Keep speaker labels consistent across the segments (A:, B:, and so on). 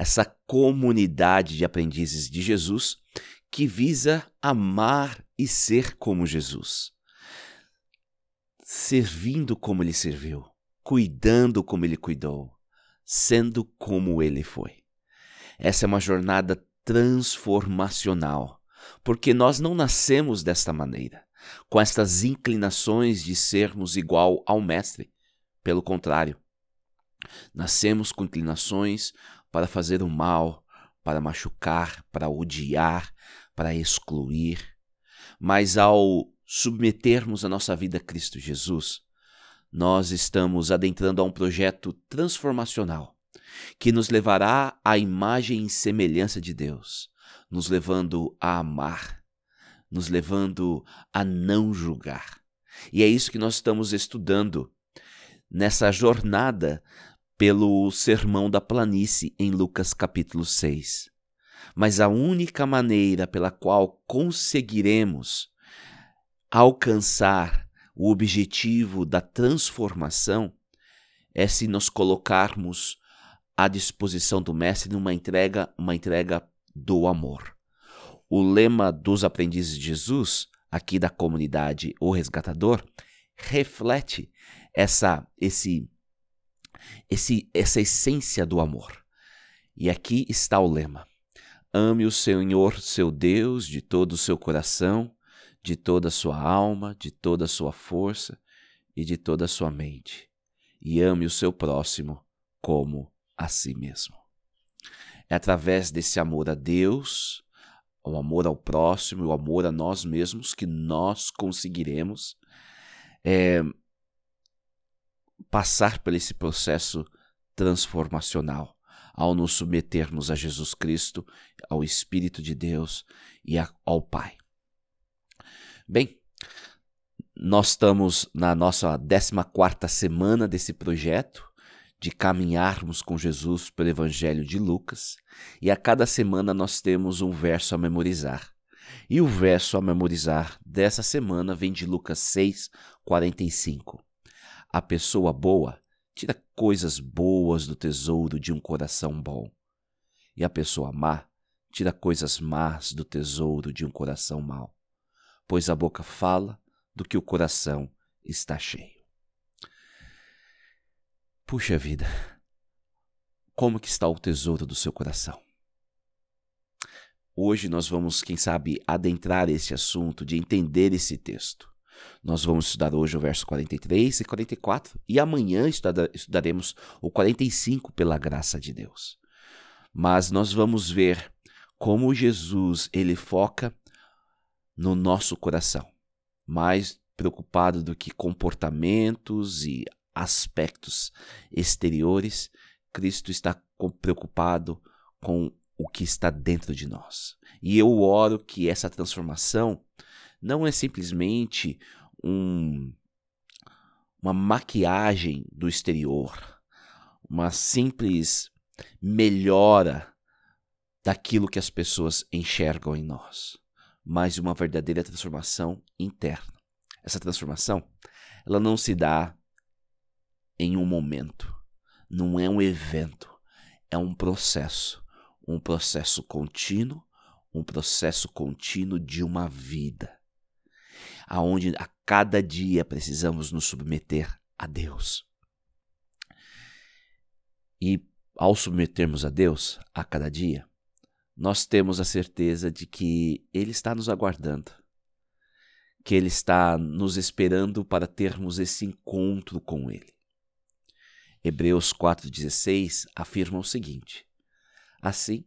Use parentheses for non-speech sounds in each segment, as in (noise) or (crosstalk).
A: Essa comunidade de aprendizes de Jesus que visa amar e ser como Jesus, servindo como ele serviu, cuidando como ele cuidou, sendo como ele foi. Essa é uma jornada transformacional, porque nós não nascemos desta maneira, com estas inclinações de sermos igual ao Mestre. Pelo contrário, nascemos com inclinações para fazer o mal, para machucar, para odiar, para excluir. Mas ao submetermos a nossa vida a Cristo Jesus, nós estamos adentrando a um projeto transformacional que nos levará à imagem e semelhança de Deus, nos levando a amar, nos levando a não julgar. E é isso que nós estamos estudando nessa jornada pelo Sermão da Planície em Lucas capítulo 6. Mas a única maneira pela qual conseguiremos alcançar o objetivo da transformação é se nos colocarmos à disposição do mestre numa entrega, uma entrega do amor. O lema dos aprendizes de Jesus, aqui da comunidade O Resgatador, reflete essa esse esse, essa essência do amor. E aqui está o lema: Ame o Senhor, seu Deus, de todo o seu coração, de toda a sua alma, de toda a sua força e de toda a sua mente. E ame o seu próximo como a si mesmo. É através desse amor a Deus, o amor ao próximo, o amor a nós mesmos que nós conseguiremos é, passar por esse processo transformacional ao nos submetermos a Jesus Cristo, ao Espírito de Deus e ao Pai. Bem, nós estamos na nossa 14 semana desse projeto de caminharmos com Jesus pelo Evangelho de Lucas, e a cada semana nós temos um verso a memorizar. E o verso a memorizar dessa semana vem de Lucas 6, 45. A pessoa boa tira coisas boas do tesouro de um coração bom, e a pessoa má tira coisas más do tesouro de um coração mau, pois a boca fala do que o coração está cheio. Puxa vida, como que está o tesouro do seu coração? Hoje nós vamos, quem sabe, adentrar esse assunto de entender esse texto. Nós vamos estudar hoje o verso 43 e 44 e amanhã estudaremos o 45 pela graça de Deus. Mas nós vamos ver como Jesus ele foca no nosso coração, mais preocupado do que comportamentos e aspectos exteriores, Cristo está preocupado com o que está dentro de nós. E eu oro que essa transformação não é simplesmente um, uma maquiagem do exterior, uma simples melhora daquilo que as pessoas enxergam em nós, mas uma verdadeira transformação interna. Essa transformação, ela não se dá em um momento, não é um evento, é um processo, um processo contínuo, um processo contínuo de uma vida aonde a cada dia precisamos nos submeter a Deus. E ao submetermos a Deus a cada dia, nós temos a certeza de que Ele está nos aguardando, que Ele está nos esperando para termos esse encontro com Ele. Hebreus 4,16 afirma o seguinte: Assim,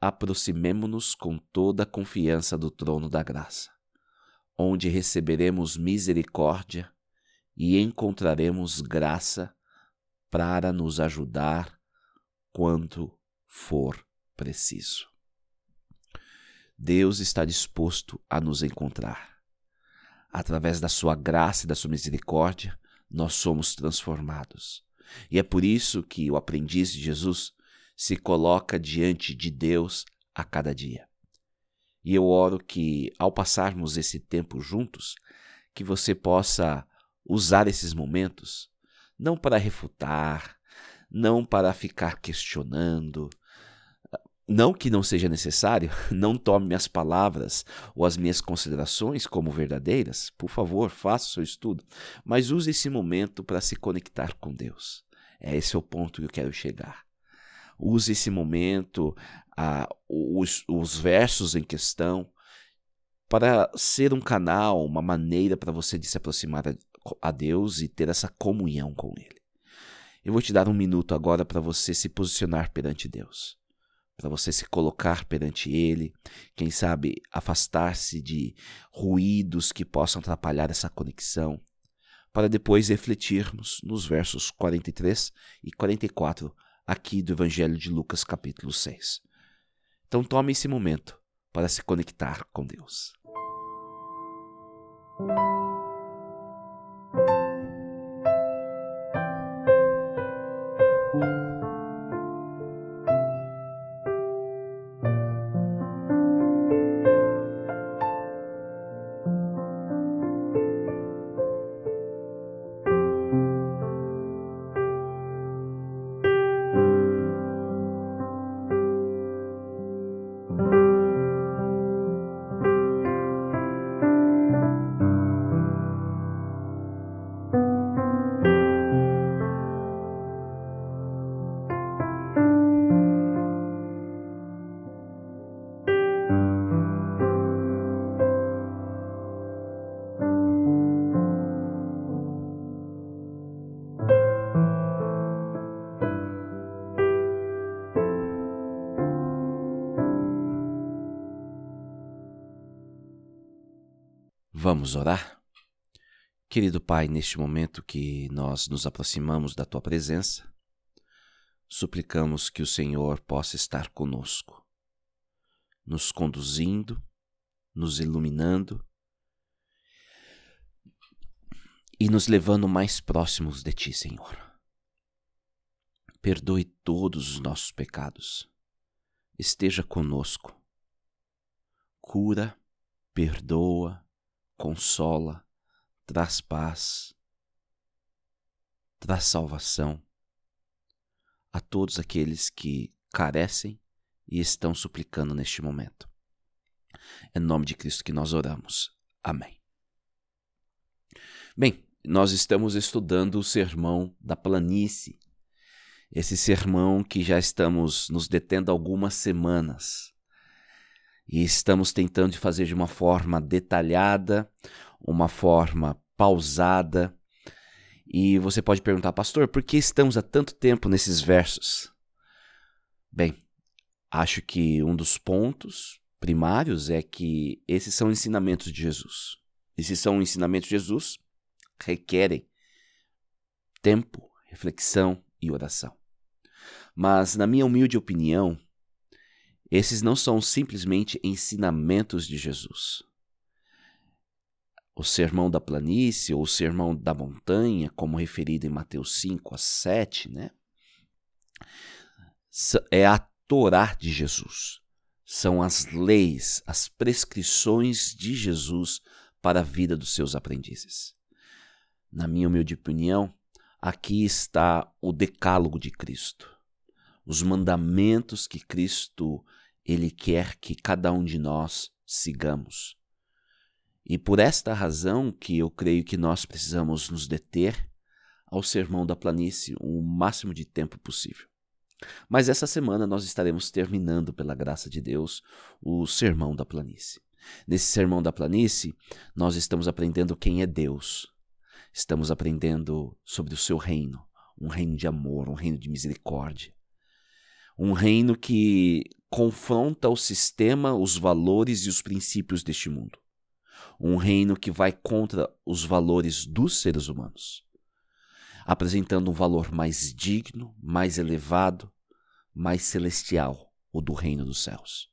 A: aproximemo-nos com toda a confiança do trono da graça onde receberemos misericórdia e encontraremos graça para nos ajudar quando for preciso. Deus está disposto a nos encontrar. Através da sua graça e da sua misericórdia, nós somos transformados. E é por isso que o aprendiz de Jesus se coloca diante de Deus a cada dia. E eu oro que, ao passarmos esse tempo juntos, que você possa usar esses momentos não para refutar, não para ficar questionando, não que não seja necessário, (laughs) não tome minhas palavras ou as minhas considerações como verdadeiras, por favor, faça o seu estudo, mas use esse momento para se conectar com Deus. É esse é o ponto que eu quero chegar. Use esse momento, ah, os, os versos em questão, para ser um canal, uma maneira para você de se aproximar a, a Deus e ter essa comunhão com Ele. Eu vou te dar um minuto agora para você se posicionar perante Deus, para você se colocar perante Ele, quem sabe afastar-se de ruídos que possam atrapalhar essa conexão, para depois refletirmos nos versos 43 e 44 aqui do Evangelho de Lucas, capítulo 6. Então tome esse momento para se conectar com Deus. Vamos orar? Querido Pai, neste momento que nós nos aproximamos da Tua presença, suplicamos que o Senhor possa estar conosco, nos conduzindo, nos iluminando e nos levando mais próximos de Ti, Senhor. Perdoe todos os nossos pecados, esteja conosco, cura, perdoa, consola, traz paz, traz salvação a todos aqueles que carecem e estão suplicando neste momento. É em nome de Cristo que nós oramos. Amém. Bem, nós estamos estudando o sermão da planície. Esse sermão que já estamos nos detendo algumas semanas e estamos tentando fazer de uma forma detalhada, uma forma pausada. E você pode perguntar, pastor, por que estamos há tanto tempo nesses versos? Bem, acho que um dos pontos primários é que esses são ensinamentos de Jesus. Esses são ensinamentos de Jesus, requerem tempo, reflexão e oração. Mas, na minha humilde opinião, esses não são simplesmente ensinamentos de Jesus. O sermão da planície ou o sermão da montanha, como referido em Mateus 5 a 7, né? É a Torá de Jesus. São as leis, as prescrições de Jesus para a vida dos seus aprendizes. Na minha humilde opinião, aqui está o decálogo de Cristo. Os mandamentos que Cristo ele quer que cada um de nós sigamos. E por esta razão que eu creio que nós precisamos nos deter ao sermão da planície o máximo de tempo possível. Mas essa semana nós estaremos terminando, pela graça de Deus, o sermão da planície. Nesse sermão da planície, nós estamos aprendendo quem é Deus. Estamos aprendendo sobre o seu reino, um reino de amor, um reino de misericórdia. Um reino que confronta o sistema, os valores e os princípios deste mundo. Um reino que vai contra os valores dos seres humanos, apresentando um valor mais digno, mais elevado, mais celestial, o do reino dos céus.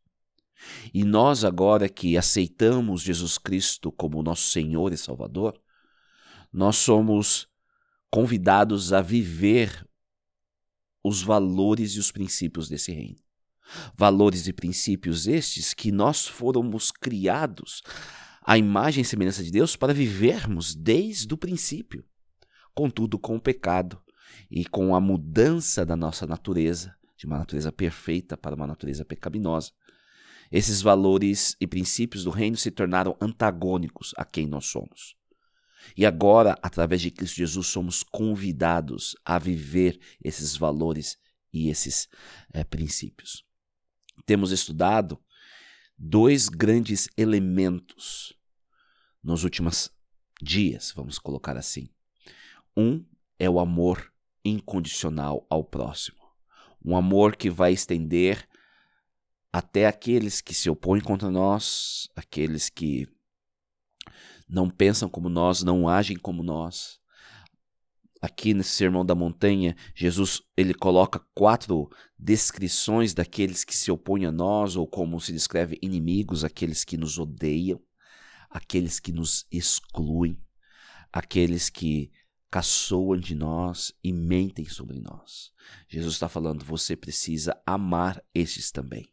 A: E nós, agora que aceitamos Jesus Cristo como nosso Senhor e Salvador, nós somos convidados a viver os valores e os princípios desse reino. Valores e princípios estes que nós fomos criados à imagem e semelhança de Deus para vivermos desde o princípio. Contudo, com o pecado e com a mudança da nossa natureza, de uma natureza perfeita para uma natureza pecaminosa, esses valores e princípios do reino se tornaram antagônicos a quem nós somos. E agora, através de Cristo Jesus, somos convidados a viver esses valores e esses é, princípios. Temos estudado dois grandes elementos nos últimos dias, vamos colocar assim. Um é o amor incondicional ao próximo. Um amor que vai estender até aqueles que se opõem contra nós, aqueles que não pensam como nós, não agem como nós. Aqui nesse Sermão da Montanha, Jesus ele coloca quatro descrições daqueles que se opõem a nós, ou como se descreve inimigos, aqueles que nos odeiam, aqueles que nos excluem, aqueles que caçoam de nós e mentem sobre nós. Jesus está falando, você precisa amar esses também.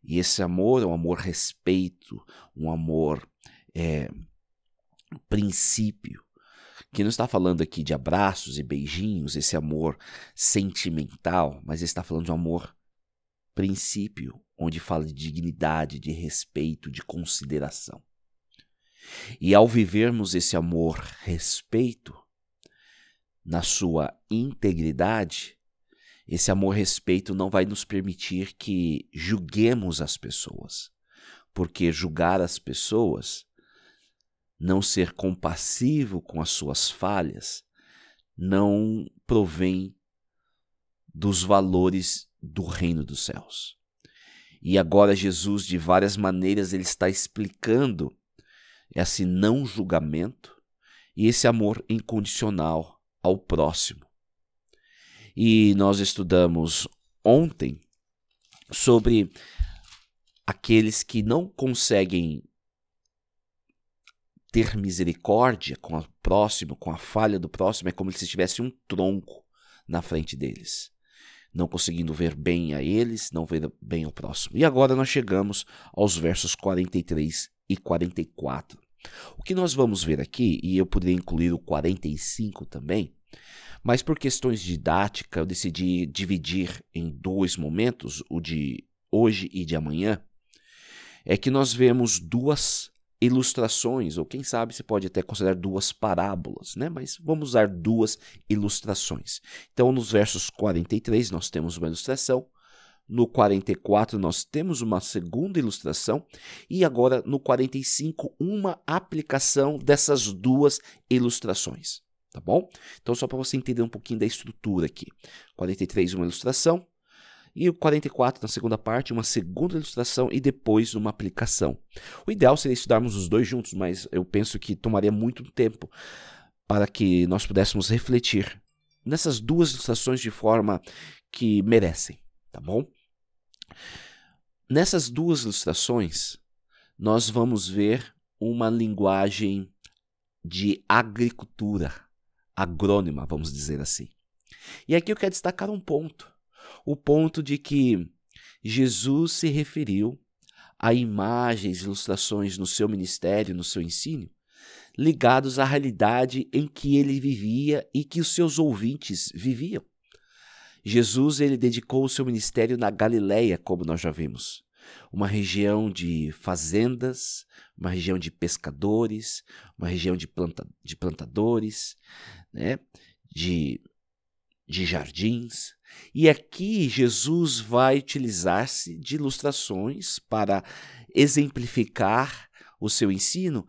A: E esse amor é um amor respeito, um amor é, princípio, que não está falando aqui de abraços e beijinhos, esse amor sentimental, mas está falando de um amor princípio, onde fala de dignidade, de respeito, de consideração. E ao vivermos esse amor respeito na sua integridade, esse amor respeito não vai nos permitir que julguemos as pessoas, porque julgar as pessoas não ser compassivo com as suas falhas, não provém dos valores do reino dos céus. E agora Jesus, de várias maneiras, ele está explicando esse não julgamento e esse amor incondicional ao próximo. E nós estudamos ontem sobre aqueles que não conseguem ter misericórdia com o próximo, com a falha do próximo, é como se tivesse um tronco na frente deles, não conseguindo ver bem a eles, não ver bem o próximo. E agora nós chegamos aos versos 43 e 44. O que nós vamos ver aqui, e eu poderia incluir o 45 também, mas por questões didática eu decidi dividir em dois momentos, o de hoje e de amanhã, é que nós vemos duas ilustrações, ou quem sabe você pode até considerar duas parábolas, né? Mas vamos usar duas ilustrações. Então, nos versos 43 nós temos uma ilustração, no 44 nós temos uma segunda ilustração e agora no 45 uma aplicação dessas duas ilustrações, tá bom? Então só para você entender um pouquinho da estrutura aqui. 43 uma ilustração, e o 44, na segunda parte, uma segunda ilustração e depois uma aplicação. O ideal seria estudarmos os dois juntos, mas eu penso que tomaria muito tempo para que nós pudéssemos refletir nessas duas ilustrações de forma que merecem, tá bom? Nessas duas ilustrações, nós vamos ver uma linguagem de agricultura, agrônima, vamos dizer assim. E aqui eu quero destacar um ponto o ponto de que Jesus se referiu a imagens, ilustrações no seu ministério, no seu ensino, ligados à realidade em que ele vivia e que os seus ouvintes viviam. Jesus ele dedicou o seu ministério na Galileia, como nós já vimos, uma região de fazendas, uma região de pescadores, uma região de, planta, de plantadores, né, de, de jardins, e aqui Jesus vai utilizar-se de ilustrações para exemplificar o seu ensino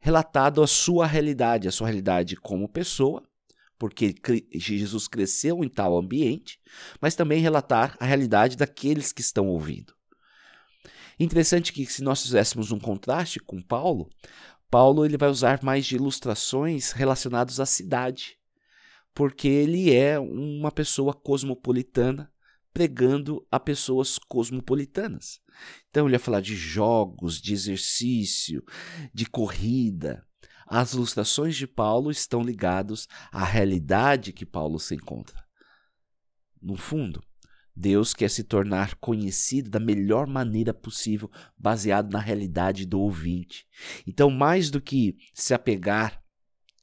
A: relatado a sua realidade, a sua realidade como pessoa, porque Jesus cresceu em tal ambiente, mas também relatar a realidade daqueles que estão ouvindo. Interessante que se nós fizéssemos um contraste com Paulo, Paulo ele vai usar mais de ilustrações relacionadas à cidade porque ele é uma pessoa cosmopolitana, pregando a pessoas cosmopolitanas. Então ele ia falar de jogos, de exercício, de corrida. As ilustrações de Paulo estão ligadas à realidade que Paulo se encontra. No fundo, Deus quer se tornar conhecido da melhor maneira possível, baseado na realidade do ouvinte. Então, mais do que se apegar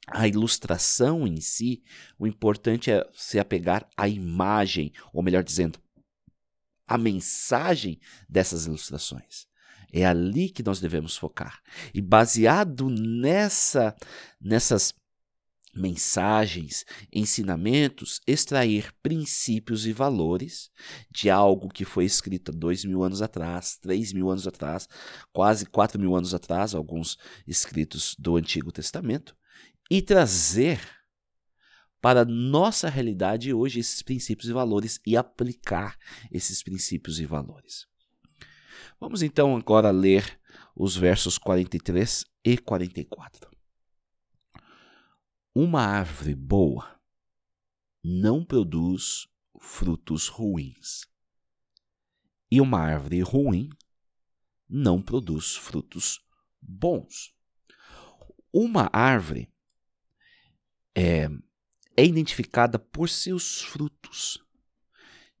A: à ilustração em si, o importante é se apegar à imagem, ou melhor dizendo, à mensagem dessas ilustrações. É ali que nós devemos focar. E baseado nessa, nessas mensagens, ensinamentos, extrair princípios e valores de algo que foi escrito dois mil anos atrás, três mil anos atrás, quase quatro mil anos atrás, alguns escritos do Antigo Testamento, e trazer para nossa realidade hoje esses princípios e valores e aplicar esses princípios e valores. Vamos então agora ler os versos 43 e 44. Uma árvore boa não produz frutos ruins, e uma árvore ruim não produz frutos bons. Uma árvore é, é identificada por seus frutos.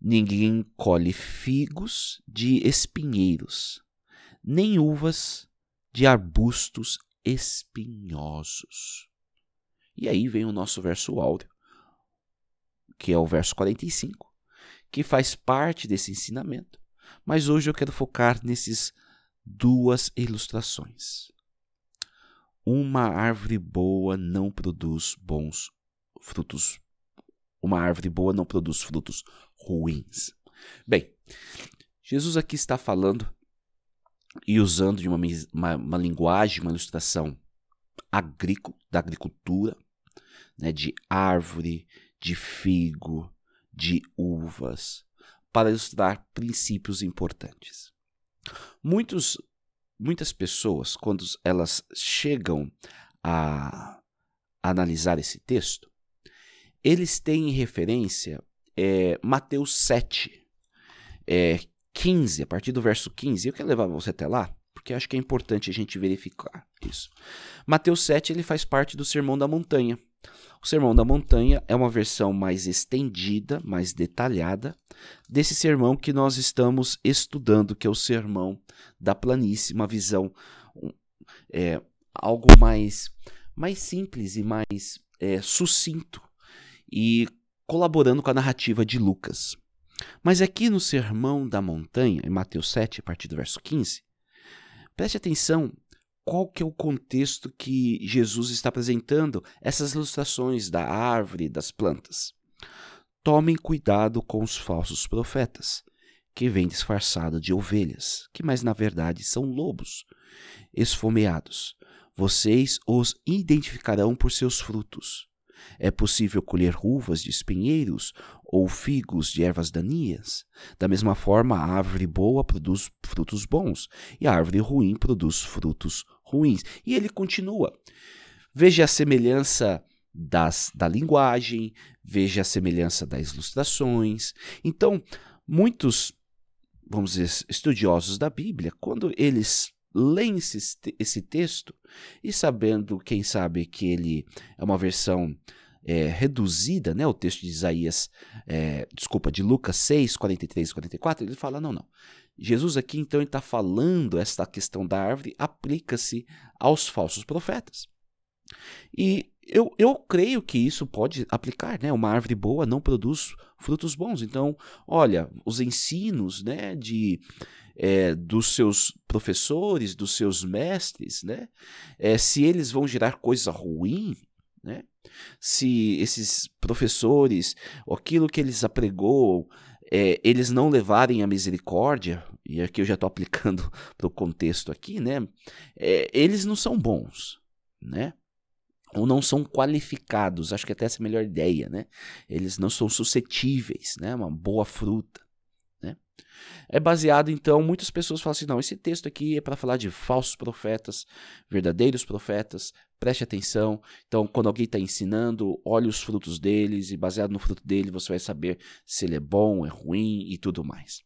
A: Ninguém colhe figos de espinheiros, nem uvas de arbustos espinhosos. E aí vem o nosso verso áureo, que é o verso 45, que faz parte desse ensinamento. Mas hoje eu quero focar nesses duas ilustrações. Uma árvore boa não produz bons frutos. Uma árvore boa não produz frutos ruins. Bem, Jesus aqui está falando e usando de uma, uma, uma linguagem, uma ilustração agrícola, da agricultura, né, de árvore, de figo, de uvas, para ilustrar princípios importantes. Muitos, muitas pessoas, quando elas chegam a, analisar esse texto, eles têm em referência é, Mateus 7, é, 15, a partir do verso 15. Eu quero levar você até lá, porque acho que é importante a gente verificar isso. Mateus 7 ele faz parte do Sermão da Montanha. O Sermão da Montanha é uma versão mais estendida, mais detalhada desse sermão que nós estamos estudando, que é o Sermão da Planície, uma visão é, algo mais, mais simples e mais é, sucinto e colaborando com a narrativa de Lucas. Mas aqui no Sermão da Montanha, em Mateus 7, a partir do verso 15, preste atenção qual que é o contexto que Jesus está apresentando essas ilustrações da árvore e das plantas. Tomem cuidado com os falsos profetas, que vêm disfarçados de ovelhas, que mais na verdade são lobos esfomeados. Vocês os identificarão por seus frutos. É possível colher uvas de espinheiros ou figos de ervas daninhas? Da mesma forma, a árvore boa produz frutos bons e a árvore ruim produz frutos ruins. E ele continua. Veja a semelhança das, da linguagem, veja a semelhança das ilustrações. Então, muitos, vamos dizer, estudiosos da Bíblia, quando eles leem esse, esse texto e sabendo, quem sabe, que ele é uma versão é, reduzida, né, o texto de Isaías, é, desculpa, de Lucas 6, 43 e 44, ele fala: não, não. Jesus aqui então está falando esta questão da árvore aplica-se aos falsos profetas. E eu, eu creio que isso pode aplicar, né? Uma árvore boa não produz frutos bons. Então, olha, os ensinos, né, de é, dos seus professores, dos seus mestres, né? É, se eles vão gerar coisa ruim, né? Se esses professores, aquilo que eles apregou, é, eles não levarem a misericórdia, e aqui eu já estou aplicando (laughs) para o contexto aqui, né? Eles não são bons, né? Ou não são qualificados, acho que até essa é a melhor ideia, né? Eles não são suscetíveis, né? Uma boa fruta, Né? É baseado, então, muitas pessoas falam assim: não, esse texto aqui é para falar de falsos profetas, verdadeiros profetas, preste atenção. Então, quando alguém está ensinando, olhe os frutos deles, e baseado no fruto dele, você vai saber se ele é bom, é ruim e tudo mais.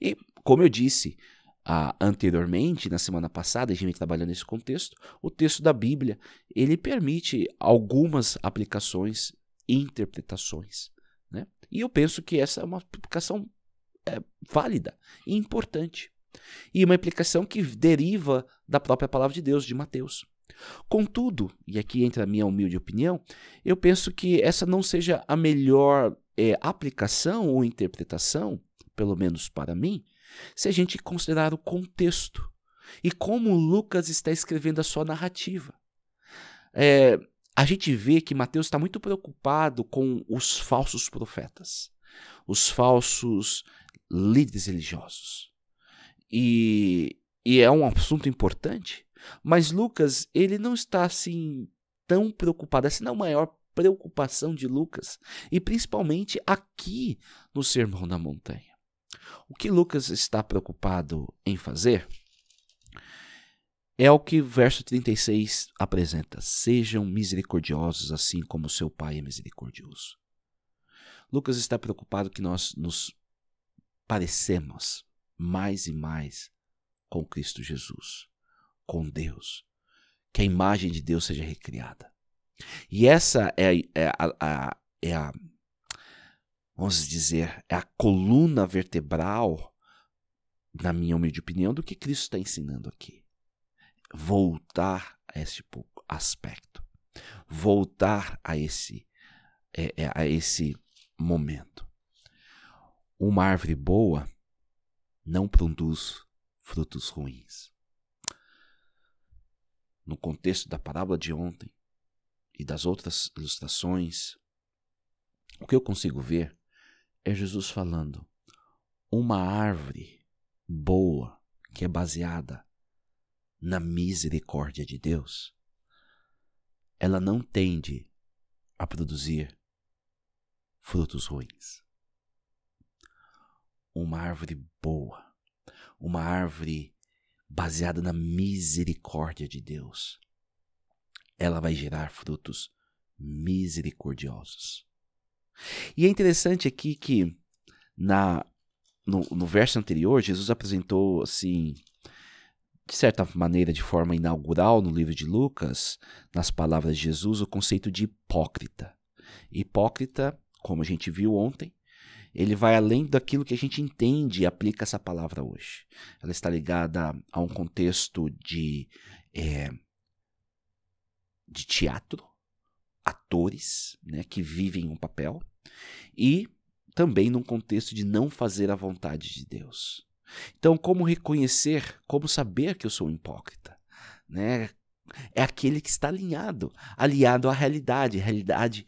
A: E, como eu disse, ah, anteriormente, na semana passada, a gente trabalhando nesse contexto, o texto da Bíblia, ele permite algumas aplicações e interpretações. Né? E eu penso que essa é uma aplicação é, válida e importante. E uma aplicação que deriva da própria palavra de Deus, de Mateus. Contudo, e aqui entra a minha humilde opinião, eu penso que essa não seja a melhor é, aplicação ou interpretação, pelo menos para mim, se a gente considerar o contexto e como Lucas está escrevendo a sua narrativa. É, a gente vê que Mateus está muito preocupado com os falsos profetas, os falsos líderes religiosos. E, e é um assunto importante, mas Lucas ele não está assim tão preocupado, essa não é a maior preocupação de Lucas, e principalmente aqui no Sermão da Montanha. O que Lucas está preocupado em fazer é o que verso 36 apresenta: Sejam misericordiosos, assim como seu Pai é misericordioso. Lucas está preocupado que nós nos parecemos mais e mais com Cristo Jesus, com Deus, que a imagem de Deus seja recriada. E essa é, é, a, a, é a vamos dizer, é a coluna vertebral, na minha humilde opinião, do que Cristo está ensinando aqui. Voltar a esse aspecto, voltar a esse, é, é, a esse momento. Uma árvore boa não produz frutos ruins. No contexto da parábola de ontem e das outras ilustrações, o que eu consigo ver é Jesus falando: uma árvore boa, que é baseada na misericórdia de Deus, ela não tende a produzir frutos ruins. Uma árvore boa, uma árvore baseada na misericórdia de Deus, ela vai gerar frutos misericordiosos. E é interessante aqui que na no, no verso anterior, Jesus apresentou assim, de certa maneira, de forma inaugural no livro de Lucas, nas palavras de Jesus, o conceito de hipócrita. Hipócrita, como a gente viu ontem, ele vai além daquilo que a gente entende e aplica essa palavra hoje. Ela está ligada a um contexto de, é, de teatro, atores né, que vivem um papel e também num contexto de não fazer a vontade de Deus. Então, como reconhecer, como saber que eu sou um hipócrita? Né? É aquele que está alinhado, aliado à realidade, realidade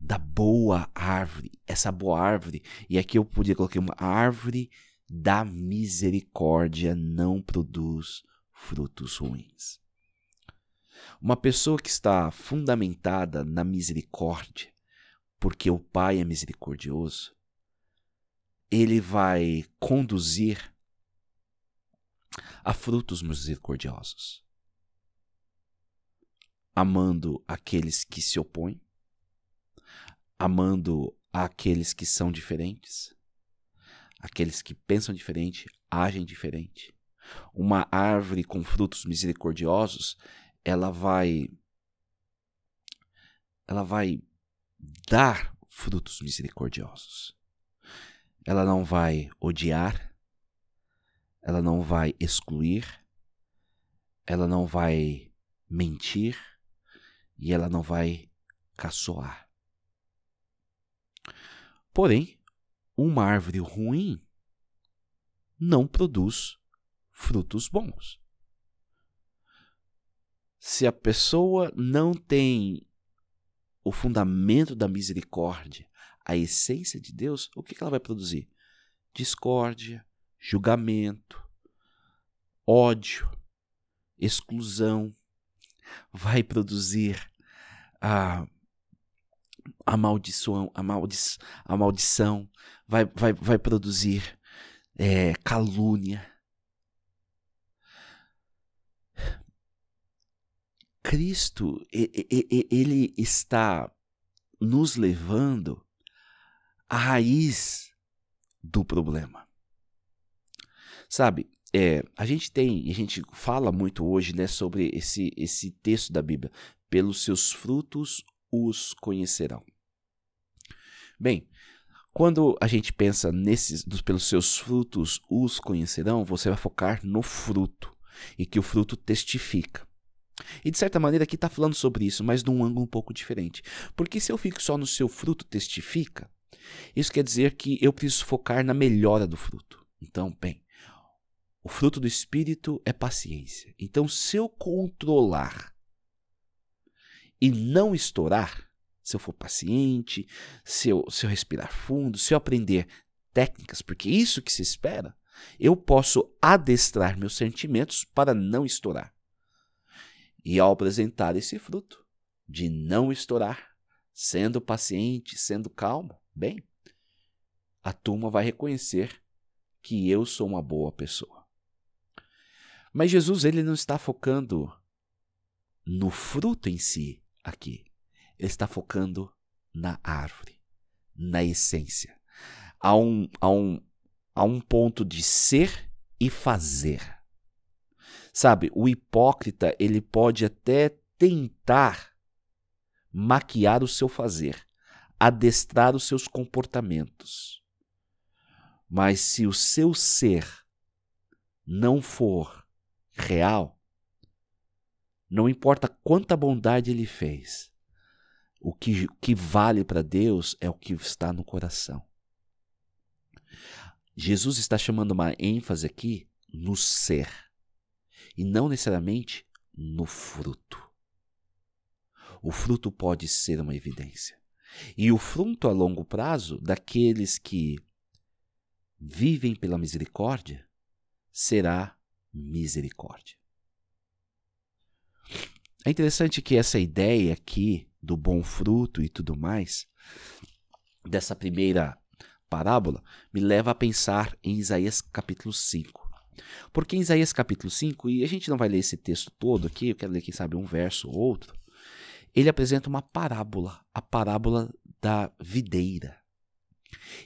A: da boa árvore, essa boa árvore, e aqui eu podia colocar uma árvore da misericórdia não produz frutos ruins. Uma pessoa que está fundamentada na misericórdia, porque o Pai é misericordioso, ele vai conduzir a frutos misericordiosos, amando aqueles que se opõem, amando aqueles que são diferentes, aqueles que pensam diferente, agem diferente. Uma árvore com frutos misericordiosos, ela vai ela vai dar frutos misericordiosos. Ela não vai odiar, ela não vai excluir, ela não vai mentir e ela não vai caçoar. Porém, uma árvore ruim não produz frutos bons. Se a pessoa não tem o fundamento da misericórdia, a essência de Deus, o que ela vai produzir? Discórdia, julgamento, ódio, exclusão. Vai produzir a, a maldição, a, maldi a maldição, vai, vai, vai produzir é, calúnia. Cristo, ele está nos levando à raiz do problema. Sabe, é, a gente tem, a gente fala muito hoje né, sobre esse, esse texto da Bíblia. Pelos seus frutos os conhecerão. Bem, quando a gente pensa nesses, pelos seus frutos os conhecerão, você vai focar no fruto e que o fruto testifica. E de certa maneira aqui está falando sobre isso, mas de um ângulo um pouco diferente. Porque se eu fico só no seu fruto testifica, isso quer dizer que eu preciso focar na melhora do fruto. Então, bem, o fruto do Espírito é paciência. Então, se eu controlar e não estourar, se eu for paciente, se eu, se eu respirar fundo, se eu aprender técnicas, porque é isso que se espera, eu posso adestrar meus sentimentos para não estourar. E ao apresentar esse fruto de não estourar, sendo paciente, sendo calmo, bem, a turma vai reconhecer que eu sou uma boa pessoa. Mas Jesus ele não está focando no fruto em si aqui. Ele está focando na árvore, na essência. Há um, há um, há um ponto de ser e fazer. Sabe, o hipócrita, ele pode até tentar maquiar o seu fazer, adestrar os seus comportamentos. Mas se o seu ser não for real, não importa quanta bondade ele fez, o que, que vale para Deus é o que está no coração. Jesus está chamando uma ênfase aqui no ser e não necessariamente no fruto. O fruto pode ser uma evidência. E o fruto a longo prazo daqueles que vivem pela misericórdia será misericórdia. É interessante que essa ideia aqui do bom fruto e tudo mais, dessa primeira parábola, me leva a pensar em Isaías capítulo 5. Porque em Isaías capítulo 5, e a gente não vai ler esse texto todo aqui, eu quero ler, quem sabe, um verso ou outro, ele apresenta uma parábola, a parábola da videira.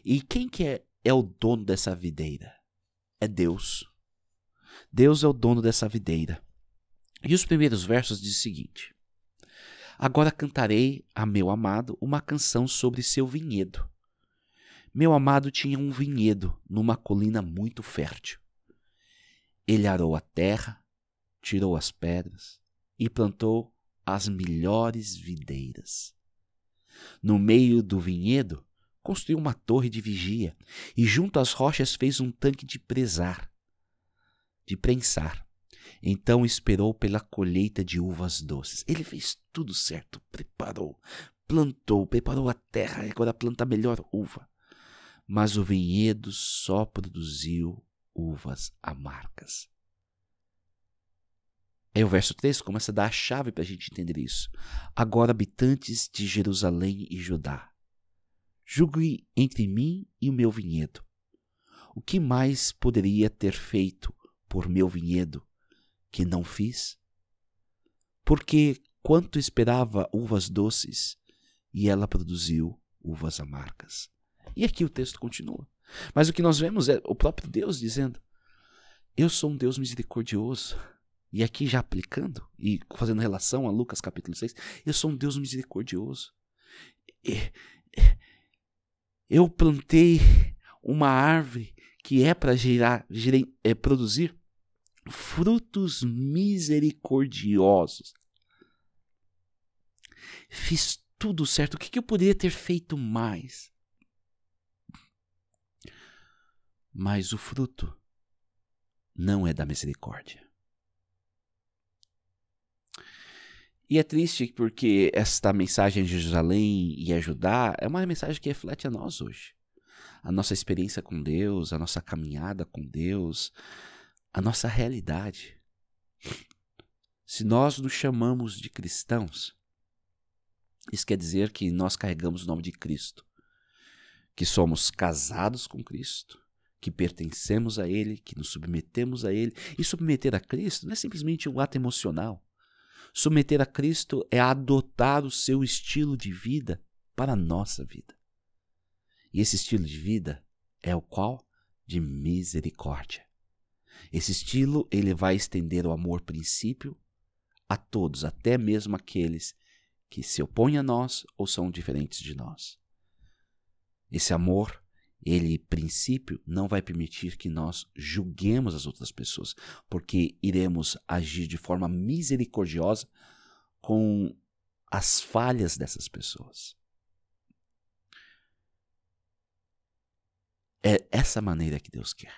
A: E quem que é, é o dono dessa videira? É Deus. Deus é o dono dessa videira. E os primeiros versos diz o seguinte: Agora cantarei a meu amado uma canção sobre seu vinhedo. Meu amado tinha um vinhedo numa colina muito fértil. Ele arou a terra, tirou as pedras e plantou as melhores videiras. No meio do vinhedo, construiu uma torre de vigia e junto às rochas fez um tanque de presar, de prensar. Então esperou pela colheita de uvas doces. Ele fez tudo certo, preparou, plantou, preparou a terra agora planta melhor uva. Mas o vinhedo só produziu uvas amargas. Aí o verso 3 começa a dar a chave para a gente entender isso. Agora, habitantes de Jerusalém e Judá, julgue entre mim e o meu vinhedo. O que mais poderia ter feito por meu vinhedo que não fiz? Porque quanto esperava uvas doces e ela produziu uvas amargas. E aqui o texto continua. Mas o que nós vemos é o próprio Deus dizendo: Eu sou um Deus misericordioso. E aqui já aplicando e fazendo relação a Lucas capítulo 6, eu sou um Deus misericordioso. Eu plantei uma árvore que é para gerar, é, produzir frutos misericordiosos. Fiz tudo certo. O que, que eu poderia ter feito mais? Mas o fruto não é da misericórdia. E é triste porque esta mensagem de Jerusalém e ajudar é uma mensagem que reflete a nós hoje. A nossa experiência com Deus, a nossa caminhada com Deus, a nossa realidade. Se nós nos chamamos de cristãos, isso quer dizer que nós carregamos o nome de Cristo, que somos casados com Cristo, que pertencemos a Ele, que nos submetemos a Ele. E submeter a Cristo não é simplesmente um ato emocional. Submeter a Cristo é adotar o seu estilo de vida para a nossa vida. E esse estilo de vida é o qual? De misericórdia. Esse estilo ele vai estender o amor princípio a todos, até mesmo aqueles que se opõem a nós ou são diferentes de nós. Esse amor, ele, princípio, não vai permitir que nós julguemos as outras pessoas, porque iremos agir de forma misericordiosa com as falhas dessas pessoas. É essa maneira que Deus quer.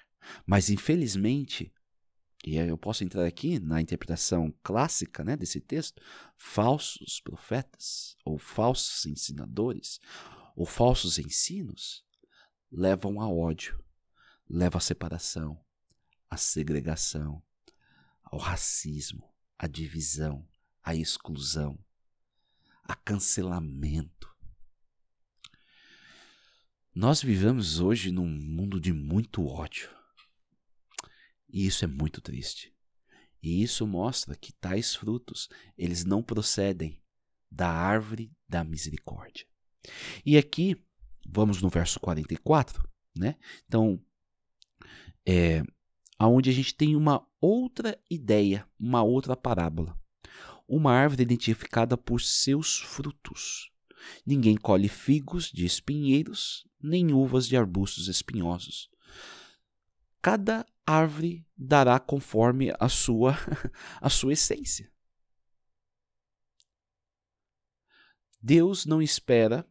A: Mas, infelizmente, e eu posso entrar aqui na interpretação clássica né, desse texto, falsos profetas, ou falsos ensinadores, ou falsos ensinos, levam a ódio, levam à separação, à segregação, ao racismo, à divisão, à exclusão, a cancelamento. Nós vivemos hoje num mundo de muito ódio. E isso é muito triste. E isso mostra que tais frutos, eles não procedem da árvore da misericórdia. E aqui, vamos no verso 44, né? Então, é aonde a gente tem uma outra ideia, uma outra parábola. Uma árvore identificada por seus frutos. Ninguém colhe figos de espinheiros, nem uvas de arbustos espinhosos. Cada árvore dará conforme a sua (laughs) a sua essência. Deus não espera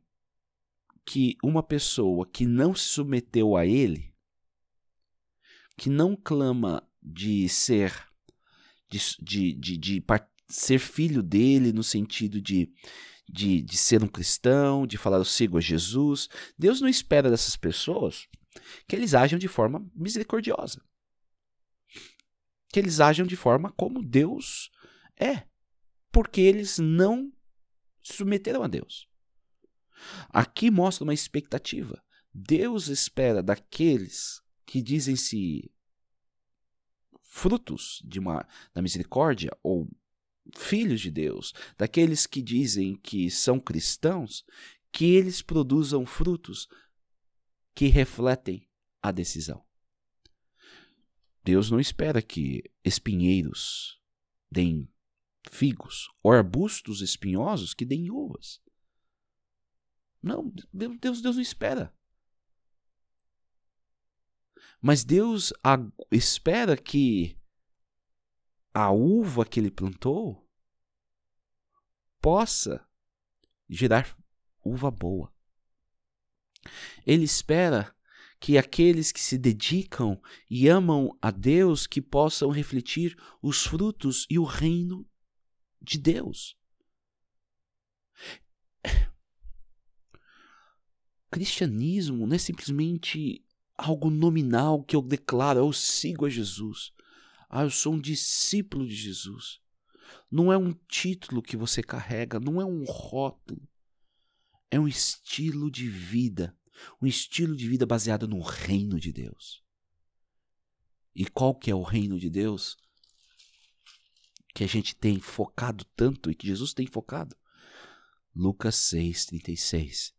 A: que uma pessoa que não se submeteu a ele, que não clama de ser de, de, de, de ser filho dele no sentido de, de, de ser um cristão, de falar eu sigo a Jesus, Deus não espera dessas pessoas que eles ajam de forma misericordiosa que eles ajam de forma como Deus é, porque eles não submeteram a Deus. Aqui mostra uma expectativa. Deus espera daqueles que dizem-se frutos de uma da misericórdia ou filhos de Deus, daqueles que dizem que são cristãos, que eles produzam frutos que refletem a decisão. Deus não espera que espinheiros deem figos ou arbustos espinhosos que deem uvas. Não, Deus, Deus não espera. Mas Deus espera que a uva que ele plantou possa gerar uva boa. Ele espera que aqueles que se dedicam e amam a Deus que possam refletir os frutos e o reino de Deus. Cristianismo não é simplesmente algo nominal que eu declaro, eu sigo a Jesus. Ah, eu sou um discípulo de Jesus. Não é um título que você carrega, não é um rótulo. É um estilo de vida um estilo de vida baseado no reino de Deus. E qual que é o reino de Deus que a gente tem focado tanto e que Jesus tem focado? Lucas 6:36.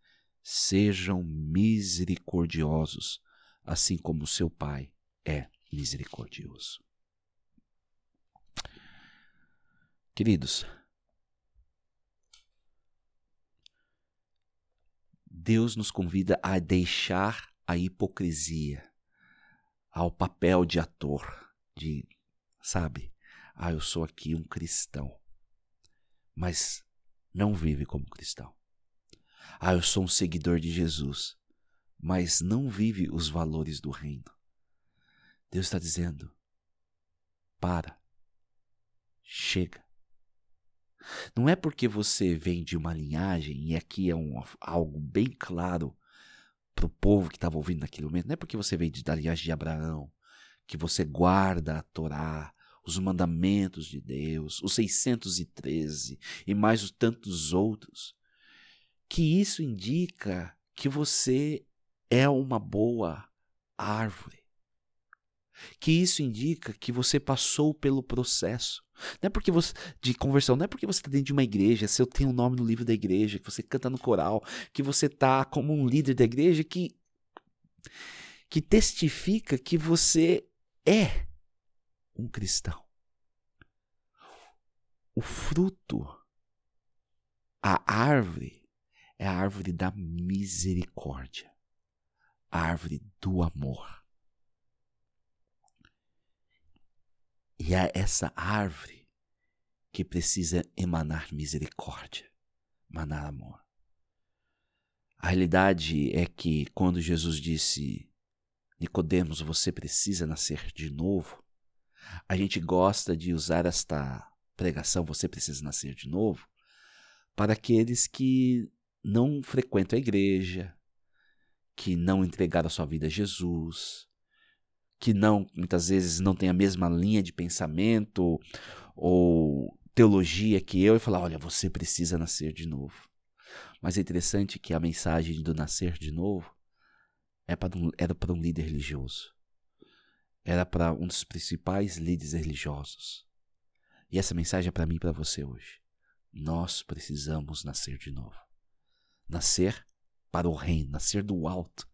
A: Sejam misericordiosos, assim como seu Pai é misericordioso. Queridos, Deus nos convida a deixar a hipocrisia, ao papel de ator, de, sabe, ah, eu sou aqui um cristão, mas não vive como cristão. Ah, eu sou um seguidor de Jesus, mas não vive os valores do reino. Deus está dizendo: para, chega. Não é porque você vem de uma linhagem, e aqui é um, algo bem claro para o povo que estava ouvindo naquele momento, não é porque você vem de, da linhagem de Abraão, que você guarda a Torá, os mandamentos de Deus, os 613 e mais os tantos outros, que isso indica que você é uma boa árvore. que isso indica que você passou pelo processo. Não é porque você de conversão, não é porque você está dentro de uma igreja, se eu tenho um nome no livro da igreja, que você canta no coral, que você está como um líder da igreja que que testifica que você é um cristão. O fruto, a árvore, é a árvore da misericórdia, a árvore do amor. E é essa árvore que precisa emanar misericórdia, emanar amor. A realidade é que quando Jesus disse, Nicodemos, você precisa nascer de novo, a gente gosta de usar esta pregação, você precisa nascer de novo, para aqueles que não frequentam a igreja, que não entregaram a sua vida a Jesus, que não muitas vezes não tem a mesma linha de pensamento ou teologia que eu e falar, olha, você precisa nascer de novo. Mas é interessante que a mensagem do nascer de novo é para um, era para um líder religioso. Era para um dos principais líderes religiosos. E essa mensagem é para mim e para você hoje. Nós precisamos nascer de novo. Nascer para o reino, nascer do alto,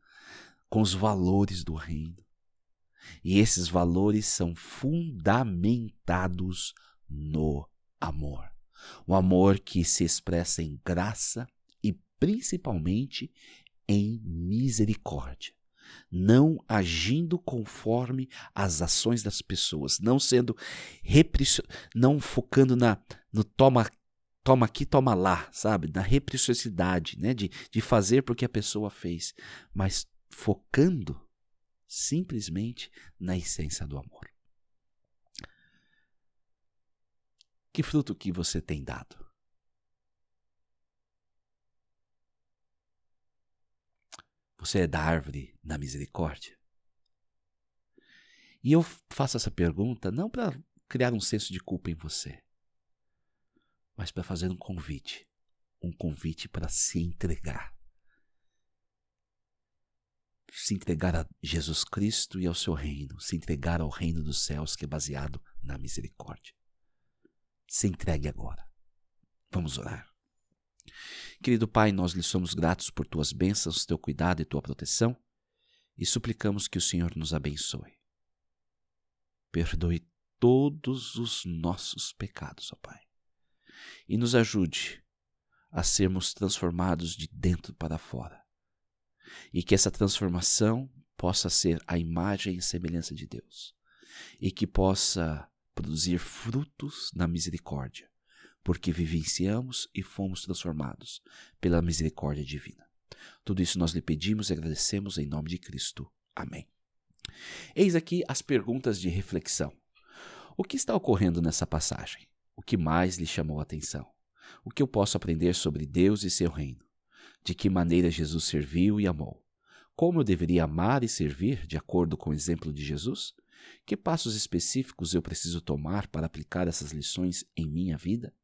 A: com os valores do reino. E esses valores são fundamentados no amor. O amor que se expressa em graça e principalmente em misericórdia. Não agindo conforme as ações das pessoas, não sendo não focando na no toma toma aqui, toma lá, sabe? Na reciprocidade, né? De, de fazer porque a pessoa fez, mas focando simplesmente na essência do amor. Que fruto que você tem dado? Você é da árvore da misericórdia? E eu faço essa pergunta não para criar um senso de culpa em você, mas para fazer um convite um convite para se entregar se entregar a Jesus Cristo e ao seu reino, se entregar ao reino dos céus que é baseado na misericórdia. Se entregue agora. Vamos orar. Querido Pai, nós lhe somos gratos por tuas bênçãos, teu cuidado e tua proteção e suplicamos que o Senhor nos abençoe. Perdoe todos os nossos pecados, ó Pai, e nos ajude a sermos transformados de dentro para fora e que essa transformação possa ser a imagem e semelhança de Deus e que possa produzir frutos na misericórdia, porque vivenciamos e fomos transformados pela misericórdia divina. Tudo isso nós lhe pedimos e agradecemos em nome de Cristo. Amém. Eis aqui as perguntas de reflexão. O que está ocorrendo nessa passagem? O que mais lhe chamou a atenção? O que eu posso aprender sobre Deus e seu reino? de que maneira Jesus serviu e amou. Como eu deveria amar e servir de acordo com o exemplo de Jesus? Que passos específicos eu preciso tomar para aplicar essas lições em minha vida?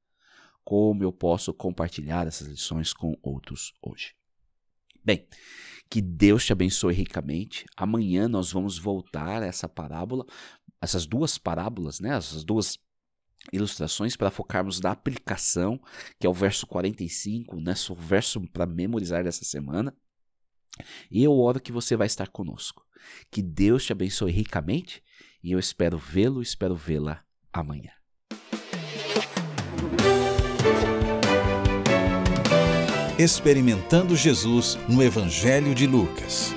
A: Como eu posso compartilhar essas lições com outros hoje? Bem, que Deus te abençoe ricamente. Amanhã nós vamos voltar a essa parábola, essas duas parábolas, né? Essas duas ilustrações para focarmos na aplicação, que é o verso 45, né, o verso para memorizar dessa semana. E eu oro que você vai estar conosco. Que Deus te abençoe ricamente e eu espero vê-lo, espero vê-la amanhã.
B: Experimentando Jesus no Evangelho de Lucas.